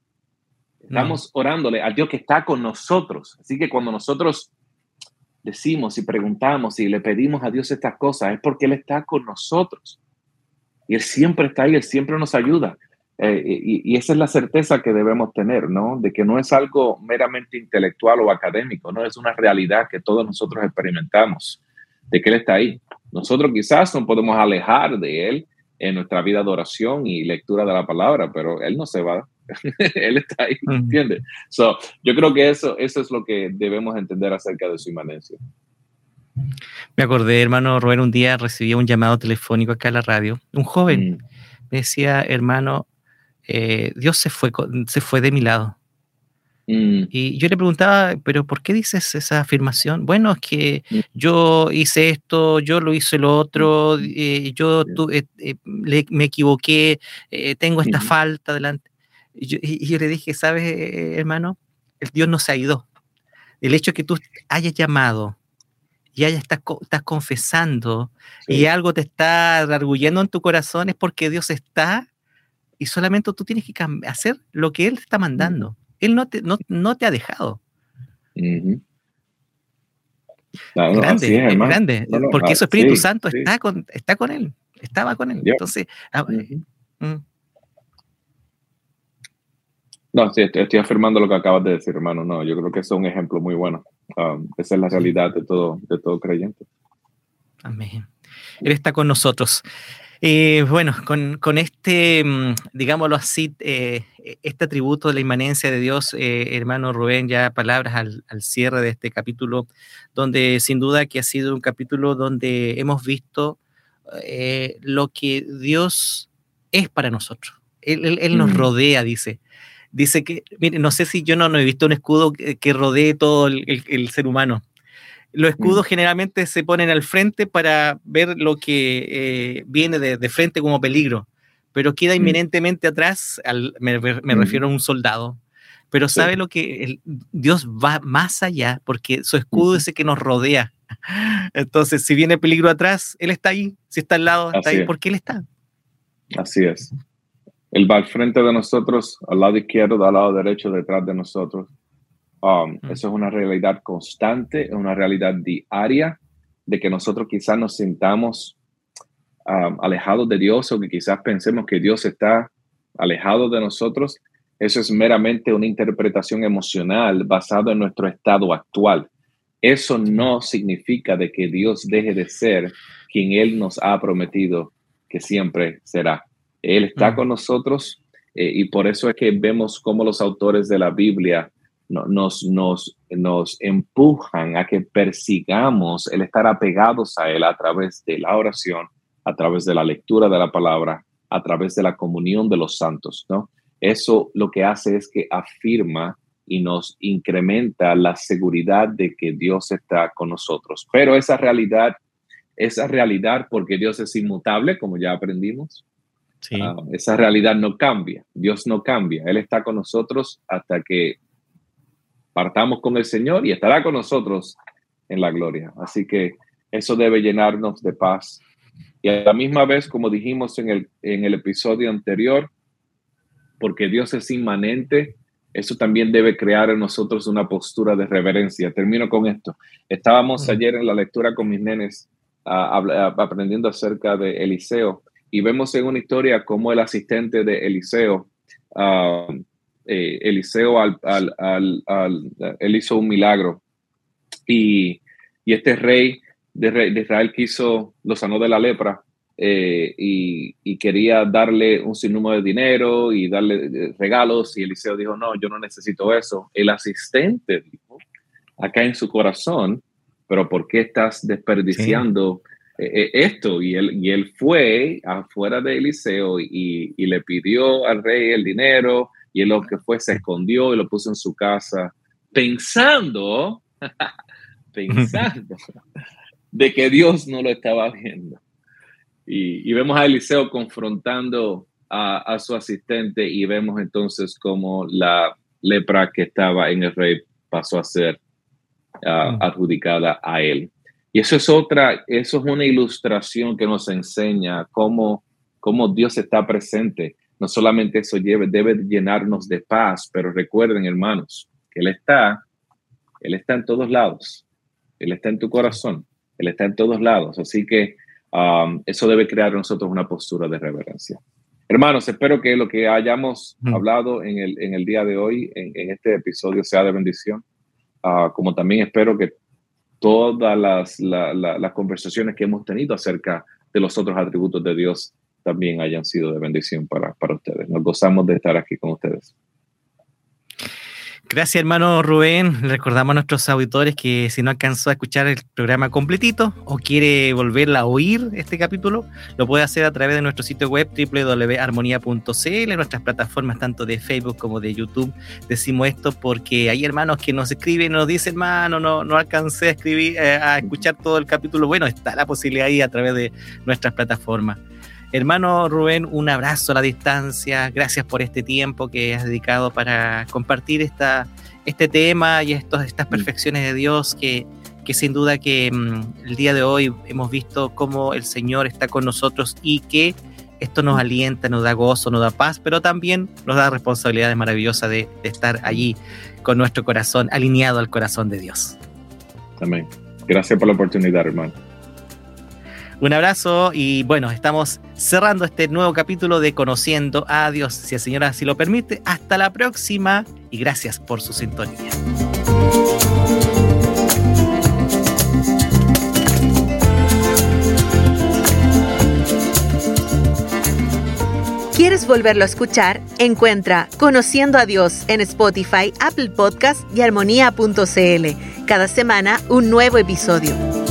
Estamos orándole al Dios que está con nosotros. Así que cuando nosotros decimos y preguntamos y le pedimos a Dios estas cosas, es porque Él está con nosotros. Y Él siempre está ahí, Él siempre nos ayuda. Eh, y, esa es la certeza que debemos tener, ¿no? De que no es algo meramente intelectual o académico, ¿no? Es una realidad que todos nosotros experimentamos, de que Él está ahí. Nosotros quizás no podemos alejar de Él en nuestra vida de oración y lectura de la palabra, pero Él no se va. (laughs) él está ahí, ¿entiendes? So, yo creo que eso, eso es lo que debemos entender acerca de su inmanencia. Me acordé, hermano Robert, un día recibí un llamado telefónico acá a la radio, un joven. Mm. Me decía, hermano, eh, Dios se fue, se fue de mi lado. Mm. Y yo le preguntaba, pero ¿por qué dices esa afirmación? Bueno, es que mm. yo hice esto, yo lo hice lo otro, eh, yo eh, me equivoqué, tengo esta falta delante. Y yo, le dije, ¿sabes, hermano? El Dios no se ha ido. El hecho de que tú hayas llamado y hayas, estás, estás confesando y algo te está arguyendo en tu corazón es porque Dios está y solamente tú tienes que hacer lo que Él está mandando. Él no te, no, te ha dejado. grande, es, grande, porque su Espíritu Santo está, con, está con Él, estaba con Él. Entonces, ah, mm. No, sí, estoy, afirmando lo que acabas de decir, hermano. No, yo creo que es un ejemplo muy bueno. Um, esa es la realidad de todo, de todo creyente. Amén. Él está con nosotros. Eh, bueno, con, este, mm, digámoslo así, eh, este atributo de la inmanencia de Dios, eh, hermano Rubén, ya palabras al, cierre de este capítulo, donde sin duda que ha sido un capítulo donde hemos visto lo que Dios es para nosotros. Él, nos mm. rodea, dice. Dice que, mire, no sé si yo no, he visto un escudo que, rodee todo el ser humano. Los escudos mm. generalmente se ponen al frente para ver lo que eh, viene de, frente como peligro, pero queda mm. inminentemente atrás, me, mm. refiero a un soldado. Pero sabe lo que Dios va más allá, porque su escudo es el que nos rodea. (laughs) Entonces, si viene peligro atrás, Él está ahí. Si está al lado, está ahí, porque Él está. Así es. Él va al frente de nosotros, al lado izquierdo, al lado derecho, detrás de nosotros. Um, eso es una realidad constante, una realidad diaria de que nosotros quizás nos sintamos um, alejados de Dios o que quizás pensemos que Dios está alejado de nosotros. Eso es meramente una interpretación emocional basada en nuestro estado actual. Eso no significa de que Dios deje de ser quien Él nos ha prometido que siempre será. Él está con nosotros eh, y por eso es que vemos cómo los autores de la Biblia nos, nos, nos empujan a que persigamos el estar apegados a Él a través de la oración, a través de la lectura de la palabra, a través de la comunión de los santos, ¿no? Eso lo que hace es que afirma y nos incrementa la seguridad de que Dios está con nosotros. Pero esa realidad, esa realidad, porque Dios es inmutable, como ya aprendimos, ah, esa realidad no cambia. Dios no cambia. Él está con nosotros hasta que partamos con el Señor y estará con nosotros en la gloria. Así que eso debe llenarnos de paz. Y a la misma vez, como dijimos en el, en el episodio anterior, porque Dios es inmanente, eso también debe crear en nosotros una postura de reverencia. Termino con esto. Estábamos ayer en la lectura con mis nenes aprendiendo acerca de Eliseo y vemos en una historia cómo el asistente de Eliseo, uh, Eliseo al, él hizo un milagro y, y este rey de, de, Israel quiso, lo sanó de la lepra eh, y, quería darle un sinnúmero de dinero y darle eh, regalos y Eliseo dijo, no, yo no necesito eso. El asistente dijo, acá en su corazón, pero ¿por qué estás desperdiciando eh, esto? Y él, y él fue afuera de Eliseo y, y, le pidió al rey el dinero y él lo que fue se escondió y lo puso en su casa pensando, (laughs) pensando de que Dios no lo estaba viendo. Y, vemos a Eliseo confrontando a, su asistente y vemos entonces cómo la lepra que estaba en el rey pasó a ser ah, mm. adjudicada a él. Y eso es otra, eso es una ilustración que nos enseña cómo, cómo Dios está presente. No solamente eso debe, debe llenarnos de paz, pero recuerden, hermanos, que Él está, Él está en todos lados. Él está en tu corazón. Él está en todos lados. Así que Um, eso debe crear en nosotros una postura de reverencia. Hermanos, espero que lo que hayamos hablado en el, en el, día de hoy, en, este episodio, sea de bendición. Uh, como también espero que todas las, las conversaciones que hemos tenido acerca de los otros atributos de Dios también hayan sido de bendición para, para ustedes. Nos gozamos de estar aquí con ustedes. Gracias, hermano Rubén. Recordamos a nuestros auditores que si no alcanzó a escuchar el programa completito o quiere volverla a oír este capítulo, lo puede hacer a través de nuestro sitio web www.armonía.cl, nuestras plataformas tanto de Facebook como de YouTube. Decimos esto porque hay hermanos que nos escriben nos dicen, hermano, no, no alcancé a escribir, eh, a escuchar todo el capítulo. Bueno, está la posibilidad ahí a través de nuestras plataformas. Hermano Rubén, un abrazo a la distancia. Gracias por este tiempo que has dedicado para compartir esta, este tema y estos, estas mm. perfecciones de Dios que, que sin duda que mm, el día de hoy hemos visto cómo el Señor está con nosotros y que esto nos mm. alienta, nos da gozo, nos da paz, pero también nos da responsabilidades maravillosas de, de estar allí con nuestro corazón alineado al corazón de Dios. Amén. Gracias por la oportunidad, hermano. Un abrazo y bueno, estamos cerrando este nuevo capítulo de Conociendo a Dios, si el Señor así lo permite. Hasta la próxima y gracias por su sintonía. ¿Quieres volverlo a escuchar? Encuentra Conociendo a Dios en Spotify, Apple Podcast y armonía.cl. Cada semana un nuevo episodio.